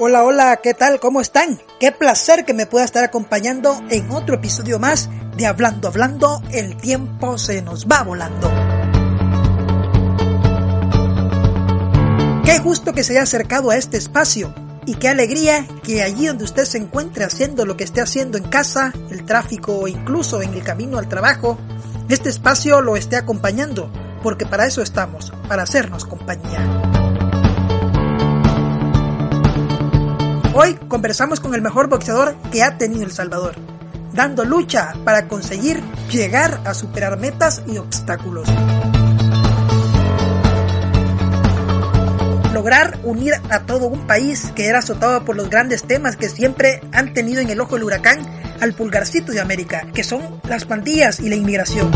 Hola, hola, ¿qué tal? ¿Cómo están? Qué placer que me pueda estar acompañando en otro episodio más de Hablando, Hablando, el tiempo se nos va volando. Qué gusto que se haya acercado a este espacio y qué alegría que allí donde usted se encuentre haciendo lo que esté haciendo en casa, el tráfico o incluso en el camino al trabajo, este espacio lo esté acompañando, porque para eso estamos, para hacernos compañía. Hoy conversamos con el mejor boxeador que ha tenido El Salvador, dando lucha para conseguir llegar a superar metas y obstáculos. Lograr unir a todo un país que era azotado por los grandes temas que siempre han tenido en el ojo del huracán al pulgarcito de América, que son las pandillas y la inmigración.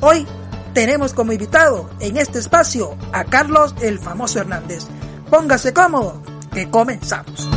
Hoy tenemos como invitado en este espacio a Carlos el famoso Hernández. Póngase cómodo, que comenzamos.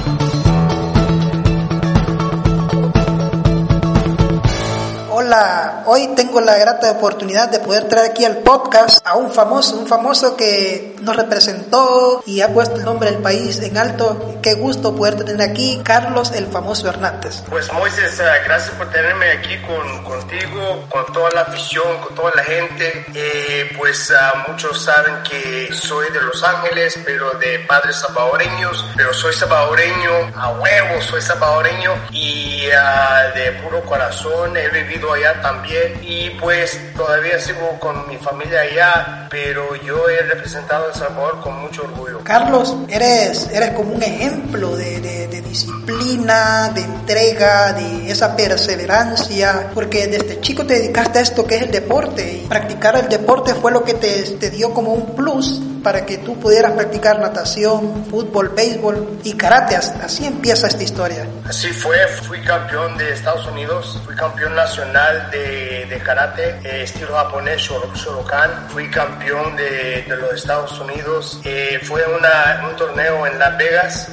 Hola, hoy tengo la grata oportunidad de poder traer aquí al podcast a un famoso, un famoso que nos representó y ha puesto el nombre del país en alto. Qué gusto poder tener aquí Carlos el famoso Hernández. Pues Moisés, eh, gracias por tenerme aquí con, contigo, con toda la afición, con toda la gente. Eh, pues uh, muchos saben que soy de Los Ángeles, pero de padres salvadoreños, pero soy salvadoreño a huevo, soy salvadoreño y uh, de puro corazón he vivido allá también y pues todavía sigo con mi familia allá, pero yo he representado El Salvador con mucho orgullo. Carlos, eres, eres como un ejemplo de, de, de disciplina, de entrega, de esa perseverancia, porque desde chico te dedicaste a esto que es el deporte y practicar el deporte fue lo que te, te dio como un plus para que tú pudieras practicar natación, fútbol, béisbol y karate. Así empieza esta historia. Así fue, fui campeón de Estados Unidos, fui campeón nacional de, de karate, eh, estilo japonés, Shotokan, fui campeón de, de los Estados Unidos, eh, fue un torneo en Las Vegas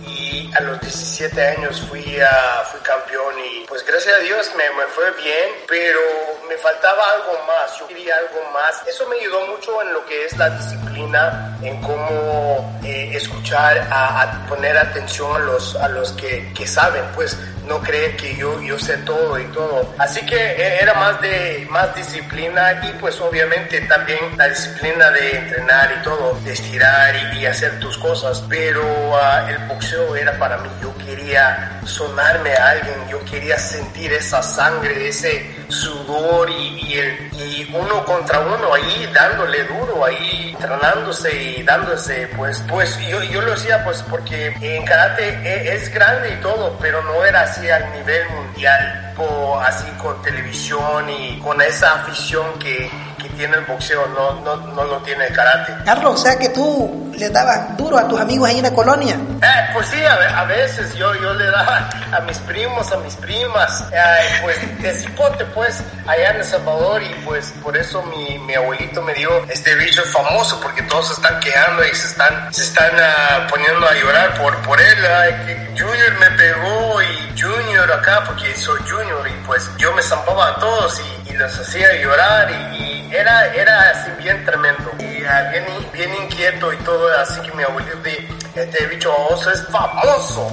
a los 17 años fui, a, fui campeón y pues gracias a Dios me, me fue bien, pero me faltaba algo más, yo quería algo más. Eso me ayudó mucho en lo que es la disciplina, en cómo eh, escuchar, a, a, poner atención a los, a los que, que saben, pues no creer que yo, yo sé todo y todo. Así que era más de más disciplina y pues obviamente también la disciplina de entrenar y todo, de estirar y, hacer tus cosas, pero uh, el boxeo era para mí, yo quería sonarme a alguien, yo quería sentir esa sangre, ese sudor y, y, y uno contra uno ahí dándole duro, ahí entrenándose y dándose, pues, pues yo, yo lo hacía pues porque en karate es grande y todo, pero no era así al nivel mundial, o así con televisión y con esa afición que tiene el boxeo, no, no, no lo tiene el karate. Carlos, o sea que tú le dabas duro a tus amigos ahí en la colonia. Eh, pues sí, a, a, veces yo, yo le daba a mis primos, a mis primas, eh, pues de cipote pues allá en El Salvador y pues por eso mi, mi abuelito me dio este bicho famoso porque todos se están quejando y se están, se están uh, poniendo a llorar por, por él. Uh, Junior me pegó y Junior acá porque soy Junior y pues yo me zampaba a todos y, y los hacía llorar y, y era, era así bien tremendo y uh, bien, bien inquieto y todo, así que mi abuelito de este bicho oso es famoso.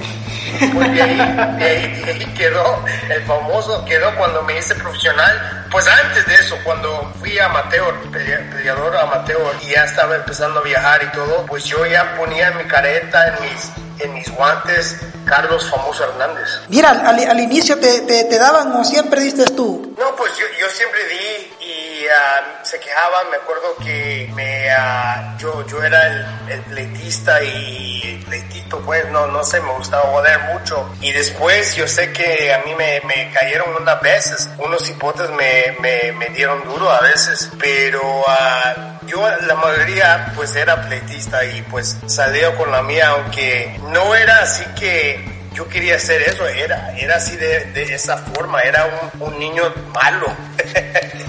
Pues de ahí, de ahí, de ahí quedó, el famoso quedó cuando me hice profesional. Pues antes de eso, cuando fui amateur, peleador amateur, y ya estaba empezando a viajar y todo, pues yo ya ponía mi careta en mis, en mis guantes, Carlos Famoso Hernández. Mira, al, al inicio te, te, te, daban o siempre diste tú. No, pues yo, yo siempre di y uh, se quejaban, me acuerdo que me, uh, yo, yo era el, el pleitista y el pleitito, pues no, no sé, me gustaba joder mucho. Y después yo sé que a mí me, me cayeron unas veces, unos hipotes me, me, me, dieron duro a veces, pero uh, yo la mayoría pues era pleitista y pues salía con la mía, aunque no era así que yo quería hacer eso, era, era así de, de esa forma, era un, un niño malo.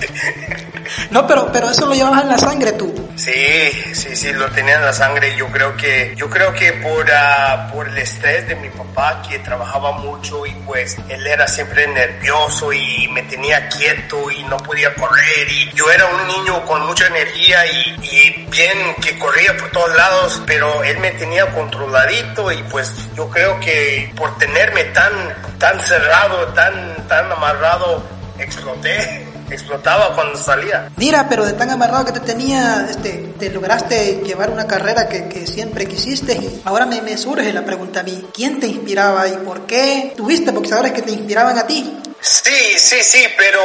no, pero, pero eso lo llevabas en la sangre tú. Sí, sí, sí, lo tenía en la sangre. Yo creo que, yo creo que por, uh, por el estrés de mi papá, que trabajaba mucho y pues él era siempre nervioso y me tenía quieto y no podía correr. Y yo era un niño con mucha energía y, y bien que corría por todos lados, pero él me tenía controladito y pues yo creo que por tenerme tan, tan cerrado, tan, tan amarrado, exploté explotaba cuando salía. Mira, pero de tan amarrado que te tenía, este, te lograste llevar una carrera que, que siempre quisiste y ahora me, me, surge la pregunta a mí, ¿quién te inspiraba y por qué tuviste boxeadores que te inspiraban a ti? Sí, sí, sí, pero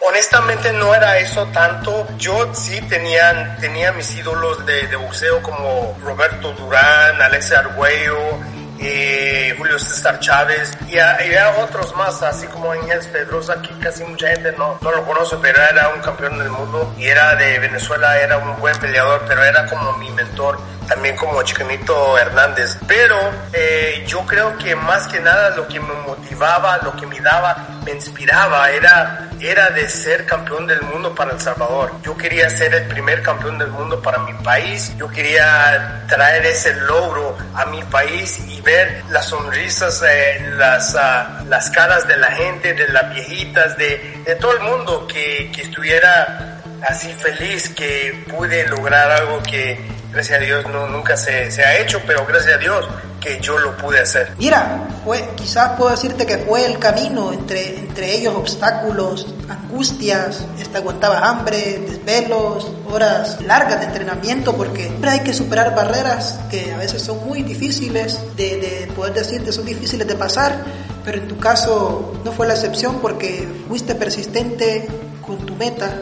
honestamente no era eso tanto. Yo sí tenía, tenía mis ídolos de, de boxeo como Roberto Durán, Alex Arguello, eh, Julio César Chávez y, había otros más, así como Ángel Pedrosa, que casi mucha gente no, no lo conoce, pero era un campeón del mundo y era de Venezuela, era un buen peleador, pero era como mi mentor, también como Chiquinito Hernández. Pero eh, yo creo que más que nada lo que me motivaba, lo que me daba, me inspiraba, era, era de ser campeón del mundo para El Salvador. Yo quería ser el primer campeón del mundo para mi país, yo quería traer ese logro a mi país y ver las sonrisas, eh, las, uh, las caras de la gente, de las viejitas, de, de todo el mundo que, que estuviera así feliz que pude lograr algo que gracias a Dios no, nunca se, se, ha hecho, pero gracias a Dios que yo lo pude hacer. Mira, fue, quizás puedo decirte que fue el camino entre, entre ellos obstáculos, angustias, este, aguantabas hambre, desvelos, horas largas de entrenamiento, porque siempre hay que superar barreras que a veces son muy difíciles de, de poder decirte, son difíciles de pasar, pero en tu caso no fue la excepción porque fuiste persistente con tu meta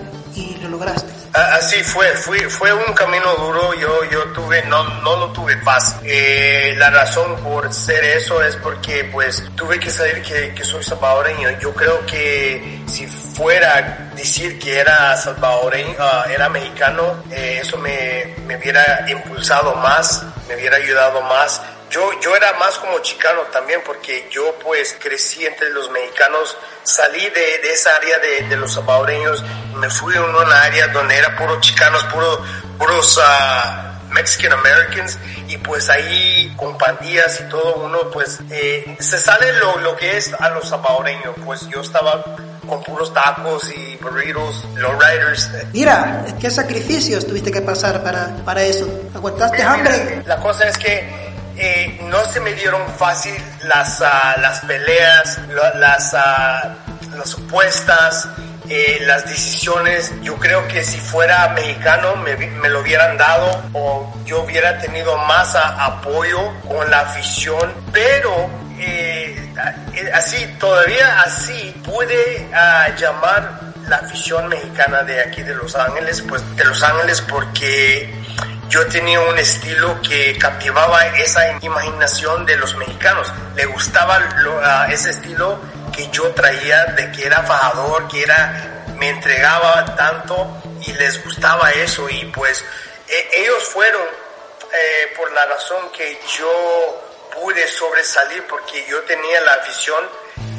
lograste. Así fue, fue, fue un camino duro, yo, yo tuve, no, no lo tuve fácil. Eh, la razón por ser eso es porque pues tuve que saber que, que soy salvadoreño. Yo creo que si fuera decir que era salvadoreño, uh, era mexicano, eh, eso me, me hubiera impulsado más, me hubiera ayudado más yo, yo era más como chicano también porque yo pues crecí entre los mexicanos, salí de, de esa área de, de, los salvadoreños, me fui a una área donde era puro chicanos, puro, puros uh, Mexican Americans y pues ahí con pandillas y todo uno pues eh, se sale lo, lo que es a los salvadoreños, pues yo estaba con puros tacos y burritos, lowriders. Mira, ¿qué sacrificios tuviste que pasar para, para eso? ¿Aguantaste Mira, hambre? La cosa es que eh, no se me dieron fácil las, uh, las peleas, las, uh, las supuestas, eh, las decisiones. Yo creo que si fuera mexicano me, me lo hubieran dado o yo hubiera tenido más a, apoyo con la afición, pero eh, así, todavía así pude llamar la afición mexicana de aquí de Los Ángeles, pues de Los Ángeles porque yo tenía un estilo que captivaba esa imaginación de los mexicanos. Le gustaba ese estilo que yo traía de que era fajador, que era, me entregaba tanto y les gustaba eso y pues eh, ellos fueron eh, por la razón que yo pude sobresalir porque yo tenía la afición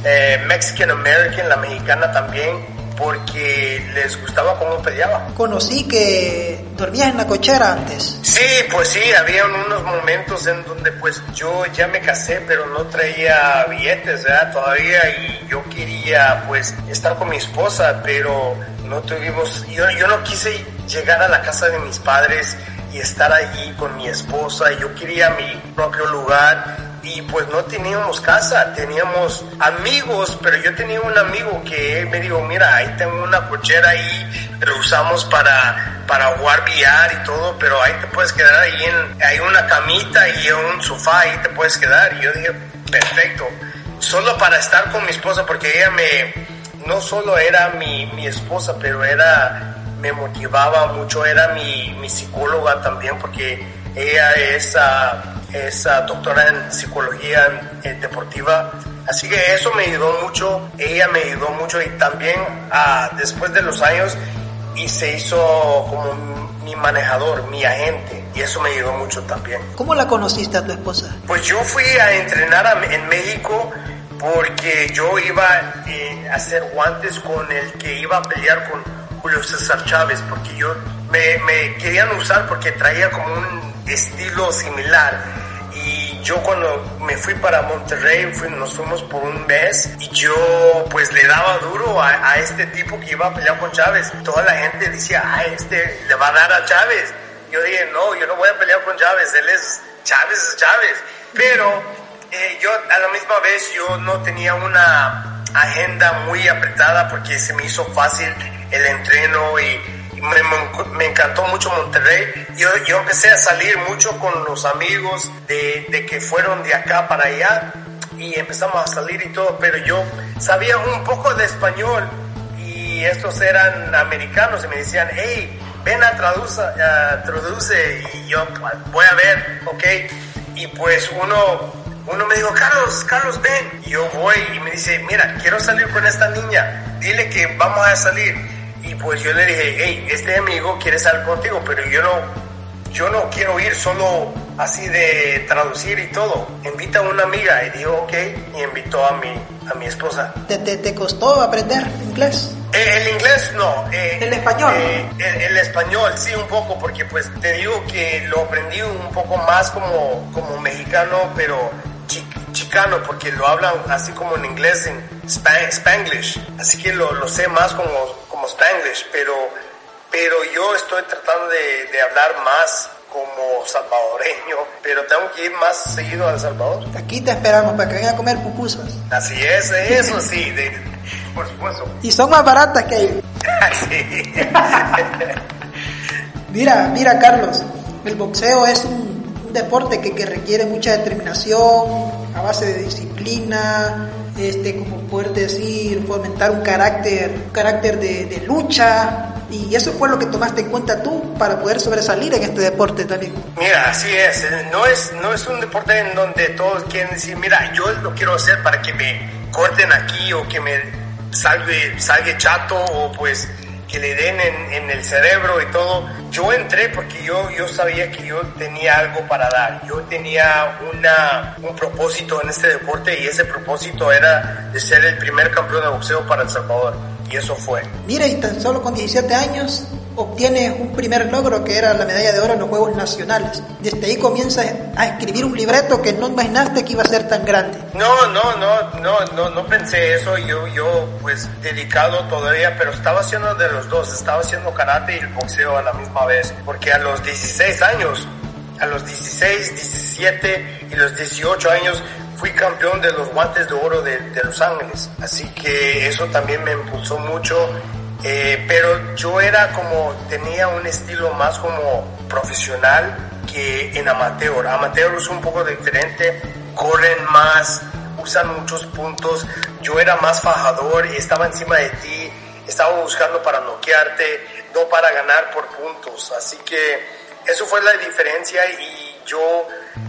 eh, Mexican American, la mexicana también, porque les gustaba cómo peleaba. Conocí que dormías en la cochera antes. Sí, pues sí, había unos momentos en donde pues yo ya me casé, pero no traía billetes, ¿verdad? Todavía y yo quería pues estar con mi esposa, pero no tuvimos, yo, yo no quise llegar a la casa de mis padres y estar allí con mi esposa, yo quería mi propio lugar y pues no teníamos casa, teníamos amigos, pero yo tenía un amigo que me dijo, mira, ahí tengo una cochera ahí, lo usamos para, para jugar billar y todo, pero ahí te puedes quedar ahí, en, hay una camita y un sofá, ahí te puedes quedar. Y yo dije, perfecto, solo para estar con mi esposa, porque ella me, no solo era mi, mi esposa, pero era, me motivaba mucho, era mi, mi psicóloga también, porque ella es... Uh, es doctora en psicología eh, deportiva. Así que eso me ayudó mucho, ella me ayudó mucho y también uh, después de los años y se hizo como mi manejador, mi agente y eso me ayudó mucho también. ¿Cómo la conociste a tu esposa? Pues yo fui a entrenar a, en México porque yo iba eh, a hacer guantes con el que iba a pelear con Julio César Chávez, porque yo me, me querían usar porque traía como un estilo similar. Y yo cuando me fui para Monterrey, nos fuimos por un mes y yo pues le daba duro a, a, este tipo que iba a pelear con Chávez. Toda la gente decía, ay, este le va a dar a Chávez. Yo dije, no, yo no voy a pelear con Chávez, él es Chávez, es Chávez. Pero eh, yo a la misma vez yo no tenía una agenda muy apretada porque se me hizo fácil el entreno y, me, encantó mucho Monterrey. Yo, yo empecé a salir mucho con los amigos de, de, que fueron de acá para allá y empezamos a salir y todo, pero yo sabía un poco de español y estos eran americanos y me decían, hey, ven a traduce, traduce y yo voy a ver, ok. Y pues uno uno me dijo, Carlos, Carlos, ven. Y yo voy y me dice, mira, quiero salir con esta niña, dile que vamos a salir. Y pues yo le dije, hey, este amigo quiere salir contigo, pero yo no, yo no quiero ir solo así de traducir y todo. Invita a una amiga y dijo, ok, y invitó a mi, a mi esposa. ¿Te, te, te costó aprender inglés? Eh, el inglés no. Eh, ¿El español? Eh, el, el, español sí un poco, porque pues te digo que lo aprendí un poco más como, como mexicano, pero chicano porque lo hablan así como en inglés, en spanglish, así que lo, lo sé más como spanglish, pero, pero yo estoy tratando de, de, hablar más como salvadoreño, pero tengo que ir más seguido a El Salvador. Aquí te esperamos para que vengan a comer pupusas. Así es, eso sí, de, por supuesto. Y son más baratas que ahí. sí. mira, mira Carlos, el boxeo es un deporte que, que, requiere mucha determinación, a base de disciplina, este, como poder decir, fomentar un carácter, un carácter de, de, lucha. Y eso fue lo que tomaste en cuenta tú para poder sobresalir en este deporte también. Mira, así es. No es, no es un deporte en donde todos quieren decir, mira, yo lo quiero hacer para que me corten aquí o que me salga, salga chato o pues que le den en, en, el cerebro y todo. Yo entré porque yo, yo sabía que yo tenía algo para dar. Yo tenía una, un propósito en este deporte y ese propósito era de ser el primer campeón de boxeo para El Salvador. Y eso fue. Mira, y tan solo con 17 años obtienes un primer logro que era la medalla de oro en los Juegos Nacionales. Desde ahí comienzas a escribir un libreto que no imaginaste que iba a ser tan grande. No, no, no, no, no, no pensé eso. Yo, yo, pues, dedicado todavía, pero estaba haciendo de los dos. Estaba haciendo karate y el boxeo a la misma vez. Porque a los 16 años, a los 16, 17 y los 18 años fui campeón de los guantes de oro de, de Los Ángeles. Así que eso también me impulsó mucho eh, pero yo era como, tenía un estilo más como profesional que en amateur. Amateur es un poco diferente, corren más, usan muchos puntos. Yo era más fajador estaba encima de ti, estaba buscando para noquearte, no para ganar por puntos. Así que eso fue la diferencia y yo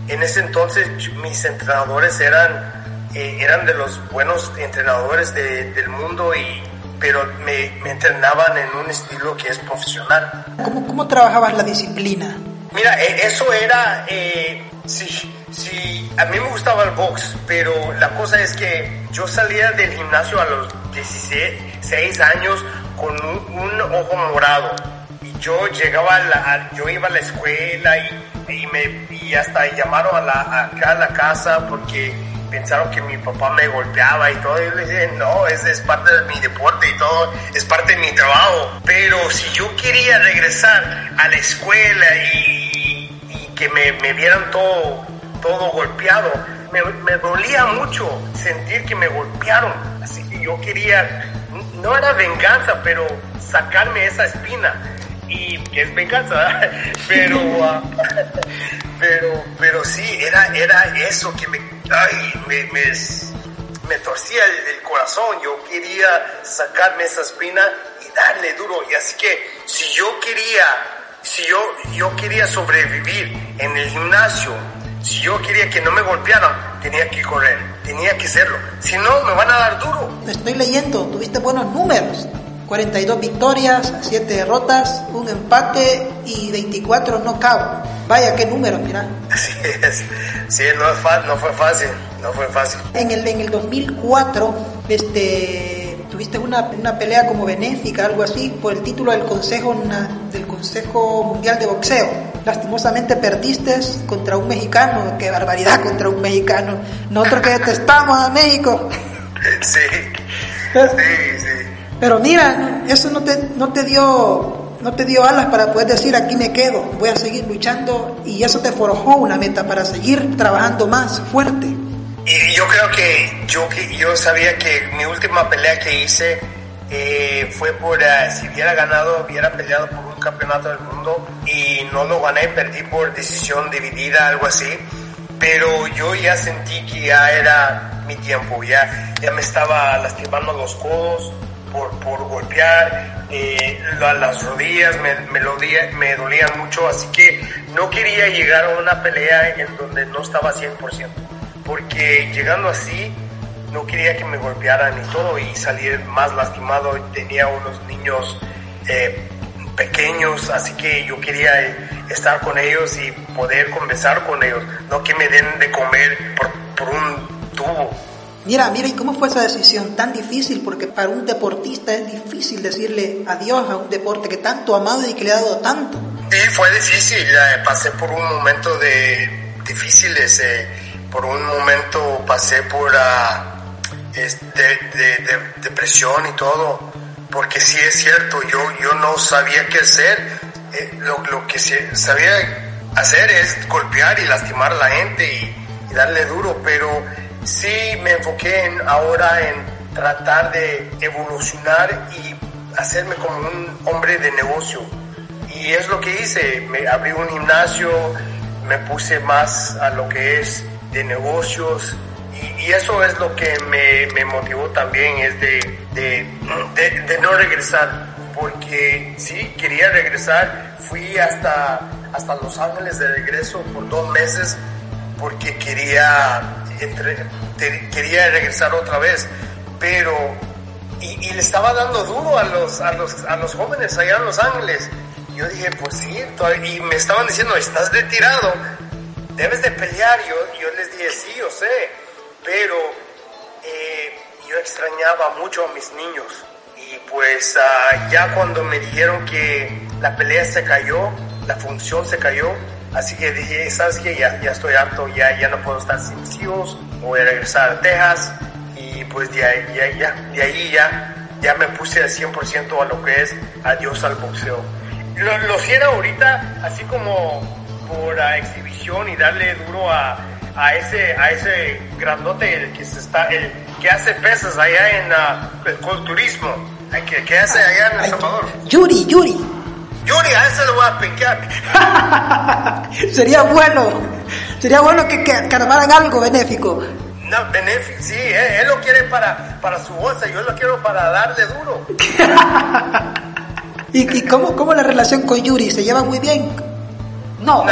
en ese entonces mis entrenadores eran, eh, eran de los buenos entrenadores de, del mundo y pero me, me, entrenaban en un estilo que es profesional. ¿Cómo, cómo trabajabas la disciplina? Mira, eso era, eh, sí, sí, a mí me gustaba el box, pero la cosa es que yo salía del gimnasio a los 16 años con un, un ojo morado. Y yo llegaba, a la, yo iba a la escuela y, y, me, y hasta llamaron a la, acá a la casa porque pensaron que mi papá me golpeaba y todo. Y yo le dije, no, es, es parte de mi deporte y todo, es parte de mi trabajo. Pero si yo quería regresar a la escuela y, que me, me, vieran todo, todo golpeado, me, dolía mucho sentir que me golpearon. Así que yo quería, no era venganza, pero sacarme esa espina. Y que es venganza, pero, uh, pero, pero sí, era, era eso que me ay, me, me, me torcía el, el, corazón, yo quería sacarme esa espina y darle duro. Y así que si yo quería, si yo, yo quería sobrevivir en el gimnasio, si yo quería que no me golpearan, tenía que correr, tenía que hacerlo. Si no, me van a dar duro. Estoy leyendo, tuviste buenos números. 42 victorias, 7 derrotas, un empate y 24 knockout. Vaya, qué números, mira. Así es. Sí, no, no fue fácil, no fue fácil. En el, en el 2004, este, tuviste una, una, pelea como benéfica, algo así, por el título del Consejo, del Consejo Mundial de Boxeo. Lastimosamente perdiste contra un mexicano, qué barbaridad contra un mexicano. Nosotros que detestamos a México. Sí, pero, sí, sí. Pero mira, eso no te, no te dio no te dio alas para poder decir aquí me quedo, voy a seguir luchando y eso te forjó una meta para seguir trabajando más fuerte. Y yo creo que yo, yo sabía que mi última pelea que hice eh, fue por, uh, si hubiera ganado, hubiera peleado por un campeonato del mundo y no lo gané, perdí por decisión dividida, algo así. Pero yo ya sentí que ya era mi tiempo, ya, ya me estaba lastimando los codos por, por golpear, eh, las rodillas me, me, me dolían mucho, así que no quería llegar a una pelea en donde no estaba 100%, porque llegando así no quería que me golpearan y todo y salir más lastimado, tenía unos niños eh, pequeños, así que yo quería estar con ellos y poder conversar con ellos, no que me den de comer por, por un tubo. Mira, mira, ¿y cómo fue esa decisión tan difícil? Porque para un deportista es difícil decirle adiós a un deporte que tanto ha amado y que le ha dado tanto. Sí, fue difícil. Eh, pasé por un momento de difíciles. Eh, por un momento pasé por de, depresión y todo. Porque sí es cierto, yo, yo no sabía qué hacer. Eh, lo, que sabía hacer es golpear y lastimar a la gente y darle duro, pero sí me enfoqué en, ahora en tratar de evolucionar y hacerme como un hombre de negocio. Y es lo que hice, me abrí un gimnasio, me puse más a lo que es de negocios y, eso es lo que me, motivó también, es de, de, no regresar, porque sí, quería regresar, fui hasta, hasta Los Ángeles de regreso por dos meses porque quería quería regresar otra vez, pero y, le estaba dando duro a los, a los, a los jóvenes allá en Los Ángeles. Yo dije, pues sí, y me estaban diciendo, estás retirado, debes de pelear. Yo, yo les dije, sí, yo sé, pero eh, yo extrañaba mucho a mis niños. Y pues ah, ya cuando me dijeron que la pelea se cayó, la función se cayó, Así que dije, ¿sabes qué? Ya, ya estoy harto, ya, ya no puedo estar sin mis hijos, voy a regresar a Texas y pues de ahí ya, ya, de ahí ya, ya me puse al 100% a lo que es adiós al boxeo. Lo, lo hiciera ahorita así como por exhibición y darle duro a, a, ese, a ese grandote que, se está, el, que hace pesas allá en uh, el culturismo, que, que hace allá en El Salvador. Yuri, Yuri. Yuri, a ese lo voy a pincar. sería bueno, sería bueno que, que, armaran algo benéfico. No, benéfico, sí, él, lo quiere para, para su bolsa, yo lo quiero para darle duro. ¿Y, y cómo, cómo la relación con Yuri? ¿Se lleva muy bien? No.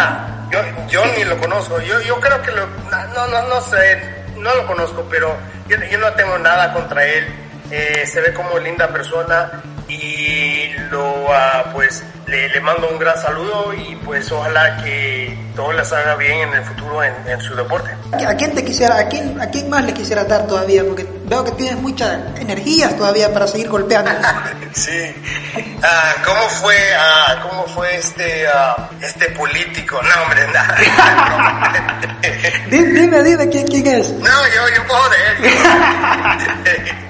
yo, yo ni lo conozco, yo, yo creo que lo, no, no, no sé, no lo conozco, pero yo, yo no tengo nada contra él. Eh, se ve como linda persona y lo, uh, pues, le, le, mando un gran saludo y pues ojalá que todo les haga bien en el futuro en, en, su deporte. ¿A quién te quisiera, a quién, a quién más le quisiera dar todavía? Porque veo que tienes muchas energías todavía para seguir golpeando. sí. Ah, ¿Cómo fue, ah, cómo fue este, ah, este político? No, hombre, nada. dime, dime, ¿quién, quién es? No, yo, yo puedo de él.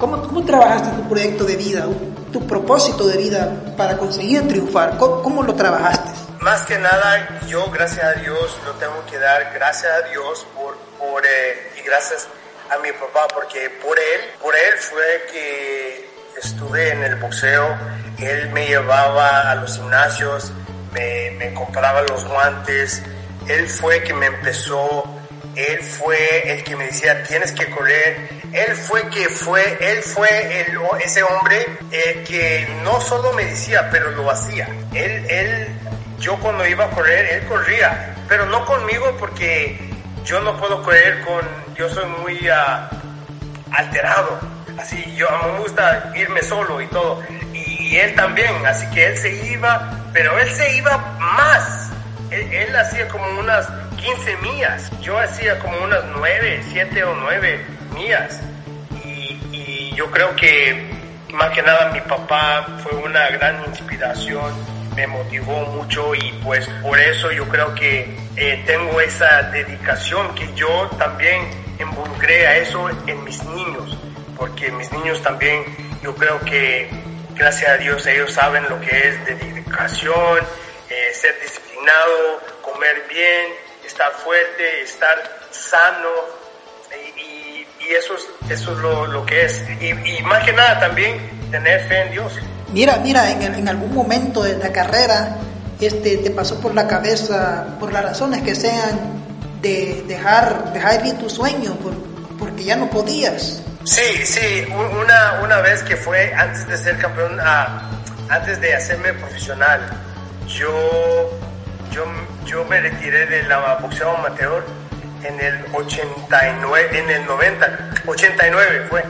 ¿Cómo, ¿Cómo trabajaste tu proyecto de vida? tu propósito de vida para conseguir triunfar? ¿Cómo, cómo lo trabajaste? Más que nada, yo gracias a Dios lo tengo que dar, gracias a Dios por, por eh, y gracias a mi papá, porque por él, por él fue que estuve en el boxeo, él me llevaba a los gimnasios, me, me compraba los guantes, él fue que me empezó, él fue el que me decía, tienes que correr, él fue que fue, él fue el, ese hombre eh, que no solo me decía, pero lo hacía. Él, él, yo cuando iba a correr, él corría, pero no conmigo porque yo no puedo correr con, yo soy muy uh, alterado, así, yo me gusta irme solo y todo, y, él también, así que él se iba, pero él se iba más, él hacía como unas 15 millas, yo hacía como unas 9, 7 o 9 mías. Y, y yo creo que más que nada mi papá fue una gran inspiración, me motivó mucho y pues por eso yo creo que eh, tengo esa dedicación que yo también involucré a eso en mis niños, porque mis niños también yo creo que gracias a Dios ellos saben lo que es dedicación, eh, ser disciplinado, comer bien, estar fuerte, estar sano y, eso es, eso es lo, lo que es. Y, más que nada también tener fe en Dios. Mira, mira, en, en algún momento de la carrera este, te pasó por la cabeza, por las razones que sean, de dejar, dejar ir tu sueño, porque ya no podías. Sí, sí, una, una vez que fue antes de ser campeón, ah, antes de hacerme profesional, yo, yo, yo me retiré de la boxeo amateur en el 89, en el 90, 89 fue.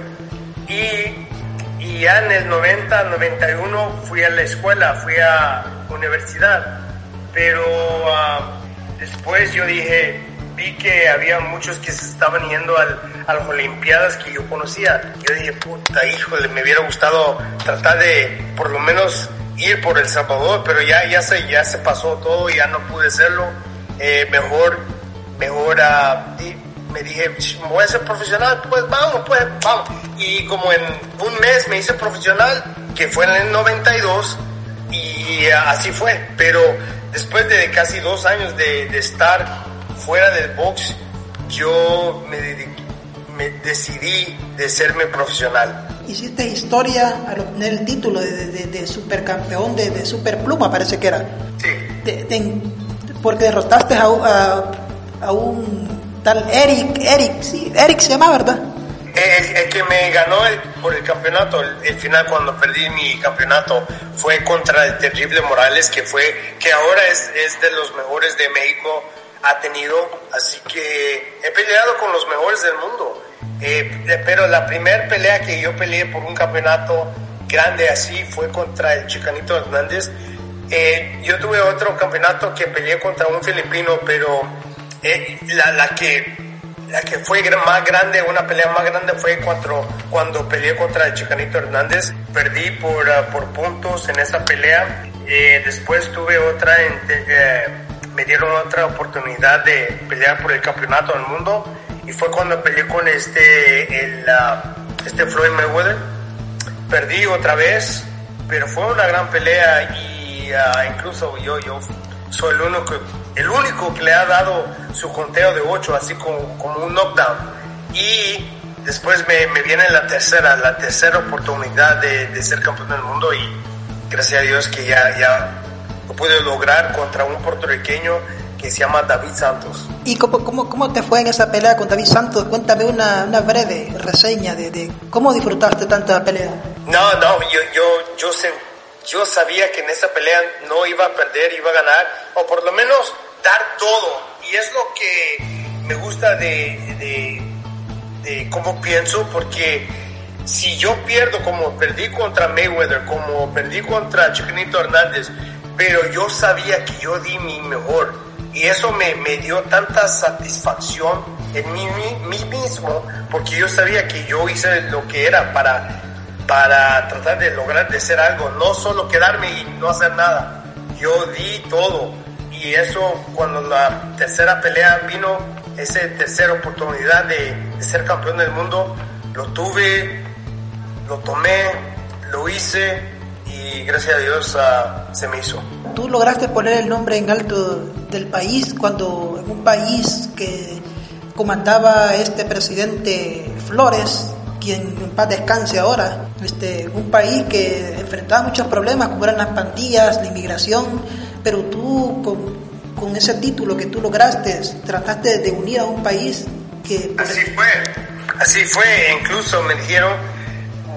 Y, y ya en el 90, 91 fui a la escuela, fui a universidad. Pero ah, después yo dije, vi que había muchos que se estaban yendo al, a las Olimpiadas que yo conocía. Yo dije, puta, híjole, me hubiera gustado tratar de por lo menos ir por El Salvador, pero ya, ya, se, ya se pasó todo, ya no pude hacerlo. Eh, mejor, mejor, uh, me dije, voy a ser profesional, pues vamos, pues vamos. Y como en un mes me hice profesional, que fue en el 92, y así fue. Pero después de casi dos años de, de estar fuera del box, yo me, me decidí de serme profesional. Hiciste historia al obtener el título de, de, de supercampeón de, de superpluma, parece que era. Sí. porque derrotaste a, a, a, un tal Eric, Eric, sí, Eric se llama, ¿verdad? El, que me ganó por el campeonato, el, final cuando perdí mi campeonato fue contra el terrible Morales, que fue, que ahora es, es de los mejores de México ha tenido, así que he peleado con los mejores del mundo. Eh, pero la primera pelea que yo peleé por un campeonato grande así fue contra el Chicanito Hernández. Eh, yo tuve otro campeonato que peleé contra un filipino, pero eh, la, la, que, la que fue más grande, una pelea más grande fue cuando, cuando peleé contra el Chicanito Hernández. Perdí por, uh, por puntos en esa pelea. después tuve otra en me dieron otra oportunidad de pelear por el campeonato del mundo y fue cuando peleé con este, el, uh, este Floyd Mayweather. Perdí otra vez, pero fue una gran pelea y uh, incluso yo, yo soy el único, el único que le ha dado su conteo de 8, así como, como un knockdown. Y después me, me, viene la tercera, la tercera oportunidad de, de, ser campeón del mundo y gracias a Dios que ya, ya lo pude lograr contra un puertorriqueño que se llama David Santos. ¿Y cómo, cómo, cómo te fue en esa pelea con David Santos? Cuéntame una, una breve reseña de, de, cómo disfrutaste tanta pelea. No, no, yo, yo, yo, sé, yo sabía que en esa pelea no iba a perder, iba a ganar, o por lo menos dar todo. Y es lo que me gusta de, de, de cómo pienso, porque si yo pierdo como perdí contra Mayweather, como perdí contra Chiquinito Hernández, pero yo sabía que yo di mi mejor y eso me, me dio tanta satisfacción en mí, mismo porque yo sabía que yo hice lo que era para, para tratar de lograr de ser algo, no solo quedarme y no hacer nada. Yo di todo y eso cuando la tercera pelea vino, esa tercera oportunidad de ser campeón del mundo, lo tuve, lo tomé, lo hice y gracias a Dios uh, se me hizo. Tú lograste poner el nombre en alto del país cuando en un país que comandaba este presidente Flores, quien en paz descanse ahora, este, un país que enfrentaba muchos problemas como eran las pandillas, la inmigración, pero tú con, con ese título que tú lograste, trataste de unir a un país que... Así fue, así fue, incluso me dijeron,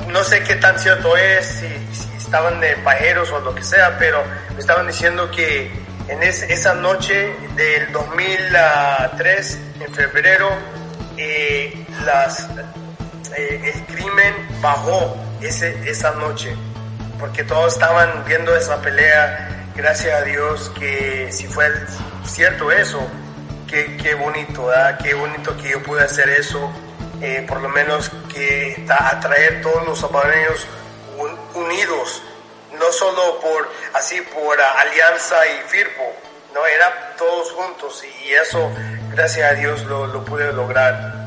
no sé qué tan cierto es, si, si estaban de pajeros o lo que sea, pero me estaban diciendo que en esa noche del 2003, en febrero, eh, eh, el crimen bajó ese, esa noche, porque todos estaban viendo esa pelea, gracias a Dios que si fue cierto eso, qué, qué bonito, ¿verdad? qué bonito que yo pude hacer eso eh, por lo menos que atraer todos los salvadoreños unidos, no solo por así por Alianza y Firpo, no era todos juntos y eso gracias a Dios lo, lo pude lograr.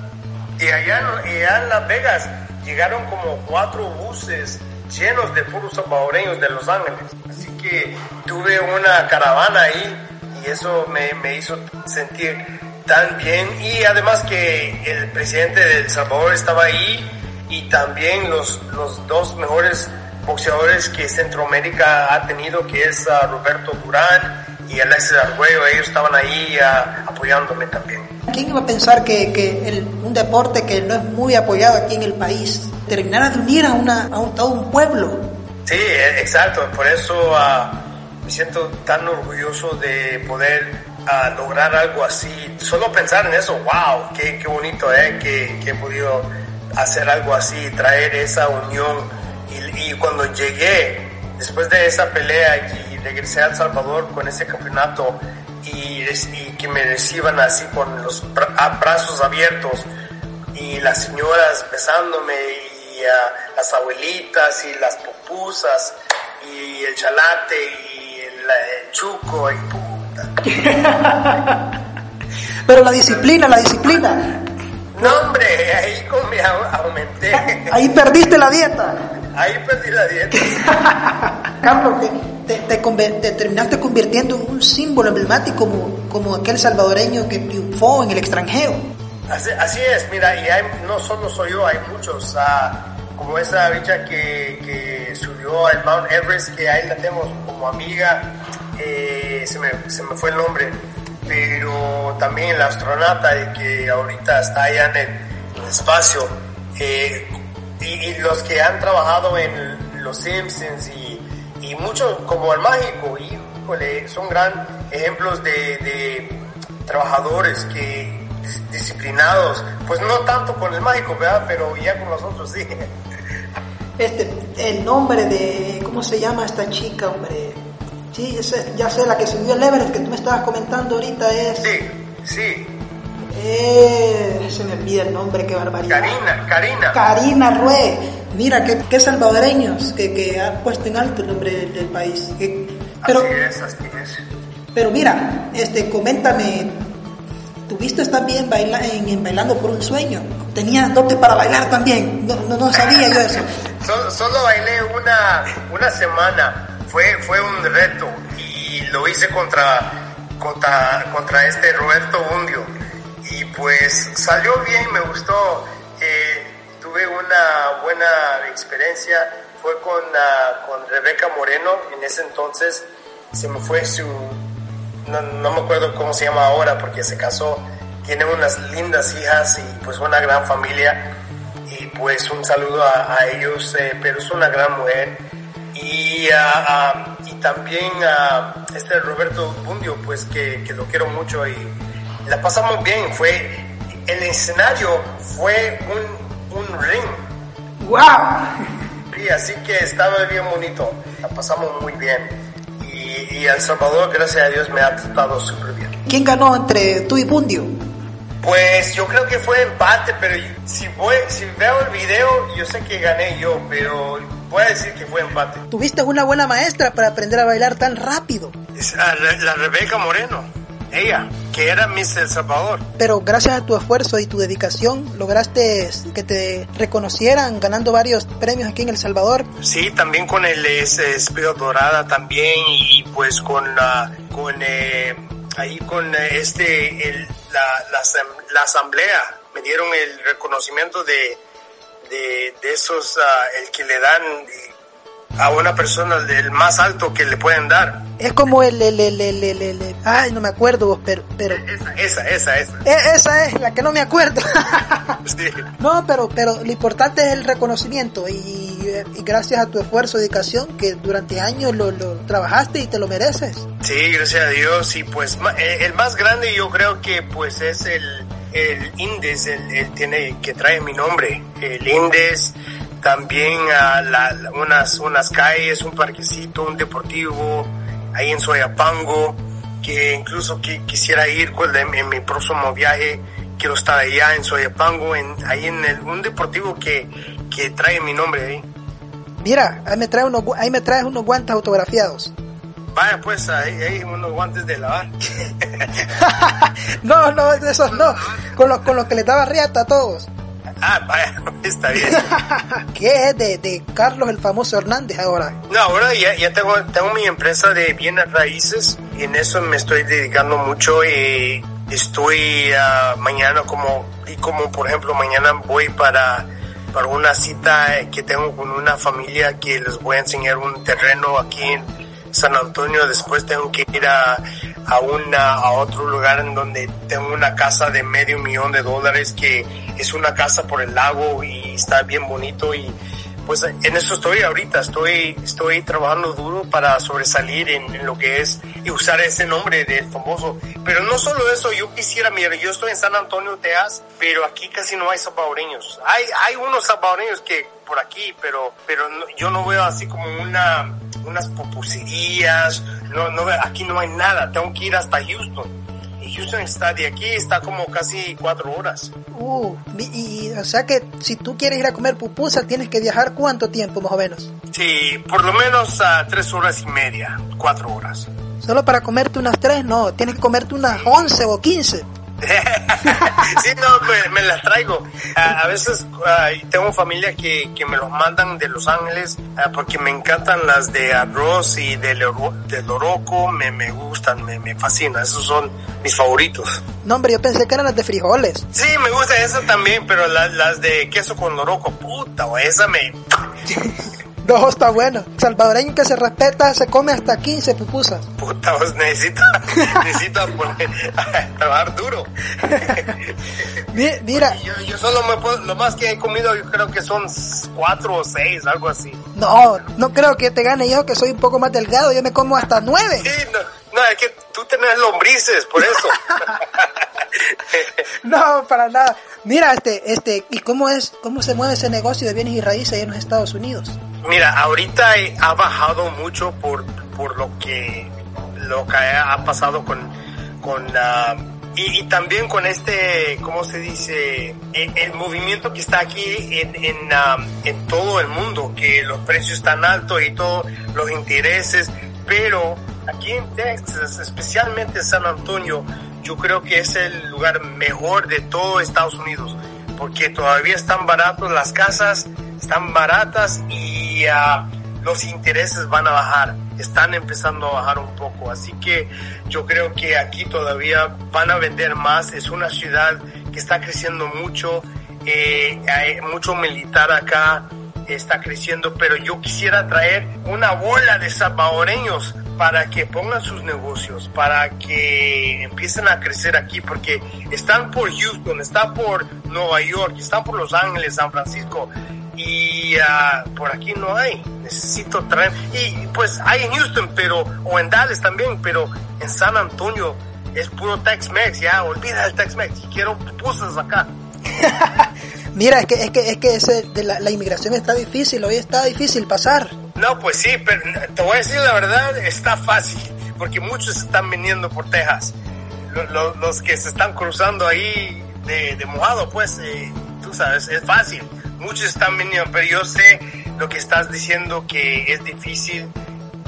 Y allá, allá en Las Vegas llegaron como cuatro buses llenos de puros salvadoreños de Los Ángeles. Así que tuve una caravana ahí y eso me, me hizo sentir tan bien. Y además que el presidente de El Salvador estaba ahí y también los, los dos mejores boxeadores que Centroamérica ha tenido, que es uh, Roberto Durán y Alexis Arguello, ellos estaban ahí uh, apoyándome también. ¿Quién iba a pensar que, que el, un deporte que no es muy apoyado aquí en el país terminara de unir a, una, a, un, todo un pueblo? Sí, e, exacto, por eso uh, me siento tan orgulloso de poder lograr algo así. Solo pensar en eso, wow, qué, qué bonito eh, que, que he podido hacer algo así, traer esa unión y, cuando llegué, después de esa pelea y regresé a El Salvador con ese campeonato y, que me reciban así con los brazos abiertos y las señoras besándome y las abuelitas y las pupusas y el chalate y el, chuco y puta. Pero la disciplina, la disciplina. No, hombre, ahí me aumenté. Ahí perdiste la dieta. Ahí perdí la dieta. Carlos, te, te, terminaste convirtiendo en un símbolo emblemático como, como aquel salvadoreño que triunfó en el extranjero. Así, es, mira, y hay, no solo soy yo, hay muchos, ah, como esa bicha que, que subió al Mount Everest, que ahí la tenemos como amiga, eh, se, me, se me fue el nombre, pero también la astronauta que ahorita está allá en el espacio. Eh, y, los que han trabajado en Los Simpsons y, y muchos como el mágico, híjole, son gran ejemplos de, trabajadores que disciplinados, pues no tanto con el mágico, ¿verdad? Pero ya con los otros sí. Este, el nombre de, ¿cómo se llama esta chica, hombre? Sí, ya sé, ya sé, la que subió el Everest que tú me estabas comentando ahorita es... Sí, sí. Eh, se me olvida el nombre, qué barbaridad. Karina, Karina. Karina Rue. Mira, qué, qué salvadoreños que, que han puesto en alto el nombre del, país. pero, así es, así es. Pero mira, este, coméntame, ¿tuviste también baila, en, Bailando por un Sueño? ¿Tenías dote para bailar también? No, no, sabía yo eso. solo, solo, bailé una, una semana. Fue, fue un reto y lo hice contra, contra, contra este Roberto Bundio pues salió bien, me gustó. Eh, tuve una buena experiencia. Fue con, uh, con Rebeca Moreno, en ese entonces se me fue su. No, no, me acuerdo cómo se llama ahora porque se casó. Tiene unas lindas hijas y pues una gran familia. Y pues un saludo a, ellos, eh, pero es una gran mujer. Y, uh, y también a este Roberto Bundio, pues que, que lo quiero mucho y la pasamos bien, fue, el escenario fue un, un ring. ¡Wow! Sí, así que estaba bien bonito, la pasamos muy bien. Y, y El Salvador, gracias a Dios, me ha tratado súper bien. ¿Quién ganó entre tú y Bundio? Pues yo creo que fue empate, pero si, voy, si veo el video, yo sé que gané yo, pero voy a decir que fue empate. Tuviste una buena maestra para aprender a bailar tan rápido. Es, la Rebeca Moreno ella, que era Miss El Salvador. Pero gracias a tu esfuerzo y tu dedicación lograste que te reconocieran ganando varios premios aquí en El Salvador. Sí, también con el Espíritu Dorada también y pues con la con eh, ahí con este el, la, la, asamblea me dieron el reconocimiento de de, de esos uh, el que le dan a una persona del más alto que le pueden dar. Es como el, el, el, el, ay, no me acuerdo, pero, pero... Esa, esa, esa, esa. E, esa es la que no me acuerdo. No, pero, pero lo importante es el reconocimiento y, y, gracias a tu esfuerzo y dedicación que durante años lo, lo, trabajaste y te lo mereces. Sí, gracias a Dios y pues eh, el más grande yo creo que pues es el, el Indes, el, tiene, que trae mi nombre, el Indes también a unas, unas calles, un parquecito, un deportivo, ahí en Soyapango, que incluso que, quisiera ir en, mi próximo viaje quiero estar allá en Soyapango, en, ahí en el, un deportivo que, que trae mi nombre ahí. Mira, ahí me, trae unos, ahí me traes unos guantes autografiados. Vaya, pues ahí hay unos guantes de lavar. no, no, esos no. Con los, con los que les daba riata a todos. Ah, vaya, está bien. ¿Qué es de, de, Carlos el famoso Hernández ahora? No, ahora ya, ya tengo, tengo mi empresa de bienes raíces y en eso me estoy dedicando mucho y estoy uh, mañana como, y como por ejemplo mañana voy para, para una cita que tengo con una familia que les voy a enseñar un terreno aquí en San Antonio, después tengo que ir a, a, una, a otro lugar en donde tengo una casa de medio millón de dólares que es una casa por el lago y está bien bonito y pues en eso estoy ahorita, estoy, estoy trabajando duro para sobresalir en, lo que es y usar ese nombre del famoso. Pero no solo eso, yo quisiera, mira, yo estoy en San Antonio, Texas, pero aquí casi no hay salvadoreños. Hay, hay unos salvadoreños que por aquí, pero, pero yo no veo así como una, unas popuserías, no, no, aquí no hay nada, tengo que ir hasta Houston. Houston está de aquí, está como casi cuatro horas. Uh, y, o sea que si tú quieres ir a comer pupusa, tienes que viajar cuánto tiempo más o menos? Sí, por lo menos tres horas y media, cuatro horas. Solo para comerte unas tres, no, tienes que comerte unas once o quince. sí, no, me, me, las traigo. A, a veces uh, tengo familia que, que, me los mandan de Los Ángeles uh, porque me encantan las de arroz y de, de loroco, me, me gustan, me, me fascinan. Esos son mis favoritos. No, hombre, yo pensé que eran las de frijoles. Sí, me gusta esa también, pero las, las de queso con loroco, puta, o esa me... No, está bueno. Salvadoreño que se respeta se come hasta 15 pupusas. Puta, vos necesito, necesito poner, trabajar duro. Mira. Yo, yo, solo me puedo, lo más que he comido yo creo que son cuatro o seis, algo así. No, no creo que te gane yo que soy un poco más delgado, yo me como hasta nueve. Sí, no, no es que tú tenés lombrices, por eso. no, para nada. Mira, este, este, ¿y cómo es, cómo se mueve ese negocio de bienes y raíces ahí en los Estados Unidos? Mira, ahorita ha bajado mucho por, por lo que, lo que ha pasado con, con, uh, y, también con este, ¿cómo se dice? El, el movimiento que está aquí en, en, uh, en todo el mundo, que los precios están altos y todos los intereses, pero aquí en Texas, especialmente en San Antonio, yo creo que es el lugar mejor de todo Estados Unidos, porque todavía están baratos las casas, están baratas y los intereses van a bajar, están empezando a bajar un poco, así que yo creo que aquí todavía van a vender más, es una ciudad que está creciendo mucho, eh, hay mucho militar acá, está creciendo, pero yo quisiera traer una bola de salvadoreños para que pongan sus negocios, para que empiecen a crecer aquí, porque están por Houston, están por Nueva York, están por Los Ángeles, San Francisco, y uh, por aquí no hay. Necesito traer, y pues hay en Houston, pero, o en Dallas también, pero en San Antonio es puro Tex-Mex, ya, olvida el Tex-Mex, quiero pupusas acá. Mira, es que, es que, es que ese, de la, la, inmigración está difícil, hoy está difícil pasar. No, pues sí, pero te voy a decir la verdad, está fácil, porque muchos están viniendo por Texas. Los, los, los que se están cruzando ahí de, de mojado, pues, eh, tú sabes, es fácil. Muchos están viniendo, pero yo sé lo que estás diciendo que es difícil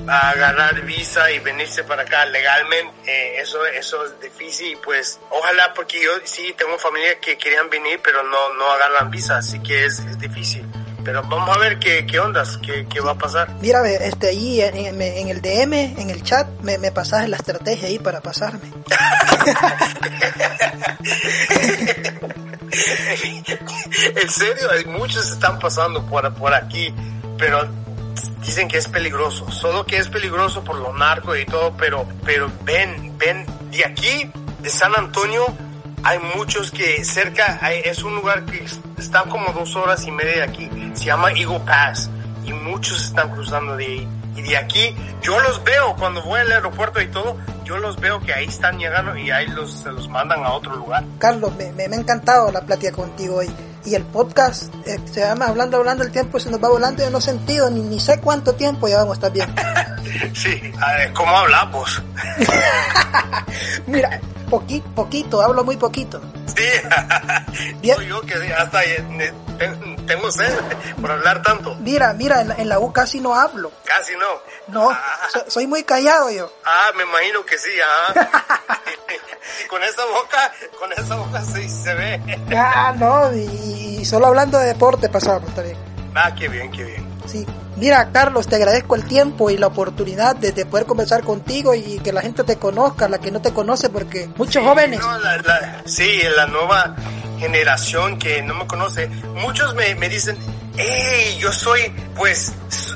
agarrar visa y venirse para acá legalmente, eh, eso, eso es difícil, pues ojalá porque yo sí tengo familia que querían venir pero no, no agarran visa, así que es, es difícil. Pero vamos a ver qué, qué ondas, qué, qué va a pasar. Mira, este, ahí en, en, el DM, en el chat, me, me pasas la estrategia ahí para pasarme. en serio, hay muchos están pasando por, aquí, pero dicen que es peligroso, solo que es peligroso por los narcos y todo, pero, pero ven, ven, de aquí, de San Antonio, hay muchos que cerca, es un lugar que está como dos horas y media de aquí, se llama Eagle Pass, y muchos están cruzando de ahí. Y de aquí, yo los veo cuando voy al aeropuerto y todo, yo los veo que ahí están llegando y ahí los, se los mandan a otro lugar. Carlos, me, me, me ha encantado la plática contigo hoy y el podcast eh, se llama Hablando, Hablando, el tiempo se nos va volando, yo no he sentido ni, ni sé cuánto tiempo llevamos, ¿estás bien? sí, a ver, ¿cómo hablamos? Mira, Poqui, poquito, hablo muy poquito. Sí, Bien. yo que hasta eh, te- tengo sed por hablar tanto. Mira, mira, en la, en la U casi no hablo. Casi no. No, Ah, so- soy muy callado yo. ah, me imagino que sí, ah. y con esa boca, con esa boca sí se ve. Ah, no, y, y solo hablando de deporte pasamos también. Ah, qué bien, qué bien. Sí. Mira, Carlos, te agradezco el tiempo y la oportunidad de, de poder conversar contigo y que la gente te conozca, la que no te conoce, porque muchos jóvenes. No, la- la- sí, la nueva generación que no me conoce, muchos me, me dicen, hey, yo soy, pues, s-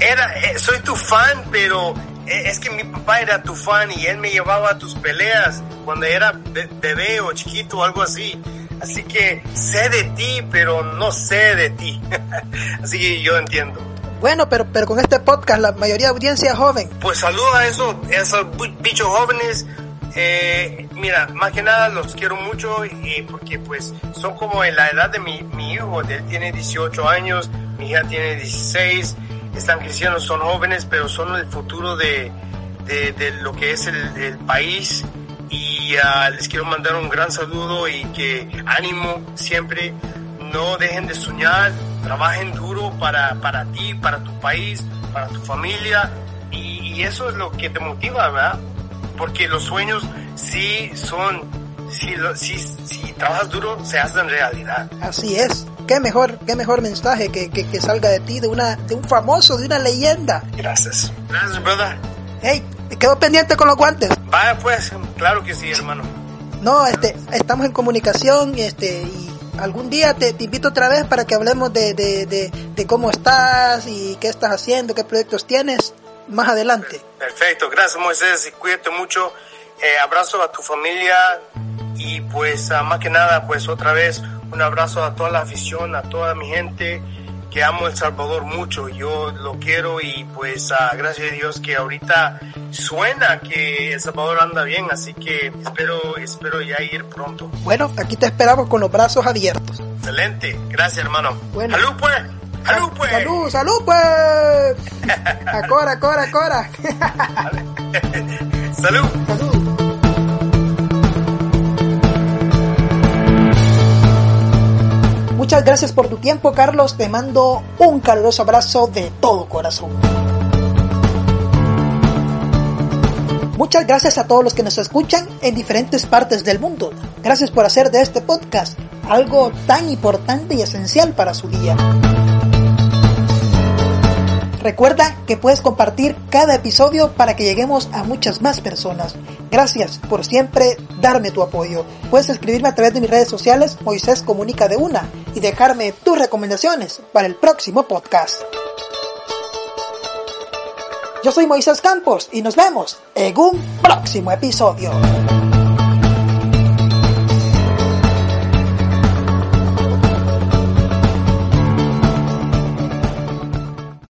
era, eh, soy tu fan, pero eh, es que mi papá era tu fan y él me llevaba a tus peleas cuando era be- bebé o chiquito o algo así. Así que sé de ti, pero no sé de ti. así que yo entiendo. Bueno, pero, pero con este podcast la mayoría de audiencia es joven. Pues saludo a esos, esos bichos jóvenes. Eh, mira, más que nada los quiero mucho y porque pues son como en la edad de mi, mi hijo, él tiene 18 años, mi hija tiene 16, están creciendo, son jóvenes, pero son el futuro de, de, de lo que es el, el país y ah, les quiero mandar un gran saludo y que ánimo siempre, no dejen de soñar, trabajen duro para, para ti, para tu país, para tu familia y, y eso es lo que te motiva, ¿verdad? Porque los sueños sí son, si, si trabajas duro, se hacen realidad. Así es. Qué mejor, qué mejor mensaje que, que, que salga de ti, de una, de un famoso, de una leyenda. Gracias. Gracias, brother. Hey, quedó pendiente con los guantes. Vaya pues, claro que sí, hermano. No, este, estamos en comunicación, este, y algún día te, te invito otra vez para que hablemos de, de, de, de cómo estás y qué estás haciendo, qué proyectos tienes más adelante. Perfecto, gracias Moisés y cuídate mucho. Eh, abrazo a tu familia y pues ah, más que nada pues otra vez un abrazo a toda la afición, a toda mi gente que amo El Salvador mucho, yo lo quiero y pues ah, gracias a Dios que ahorita suena que El Salvador anda bien, así que espero, espero ya ir pronto. Bueno, aquí te esperamos con los brazos abiertos. Excelente, gracias hermano. Bueno. Salud pues, salud pues. Salud, salud pues. Acora, cora, acora. salud. salud. Muchas gracias por tu tiempo, Carlos. Te mando un caluroso abrazo de todo corazón. Muchas gracias a todos los que nos escuchan en diferentes partes del mundo. Gracias por hacer de este podcast algo tan importante y esencial para su día. Recuerda que puedes compartir cada episodio para que lleguemos a muchas más personas. Gracias por siempre darme tu apoyo. Puedes escribirme a través de mis redes sociales Moisés Comunica de Una y dejarme tus recomendaciones para el próximo podcast. Yo soy Moisés Campos y nos vemos en un próximo episodio.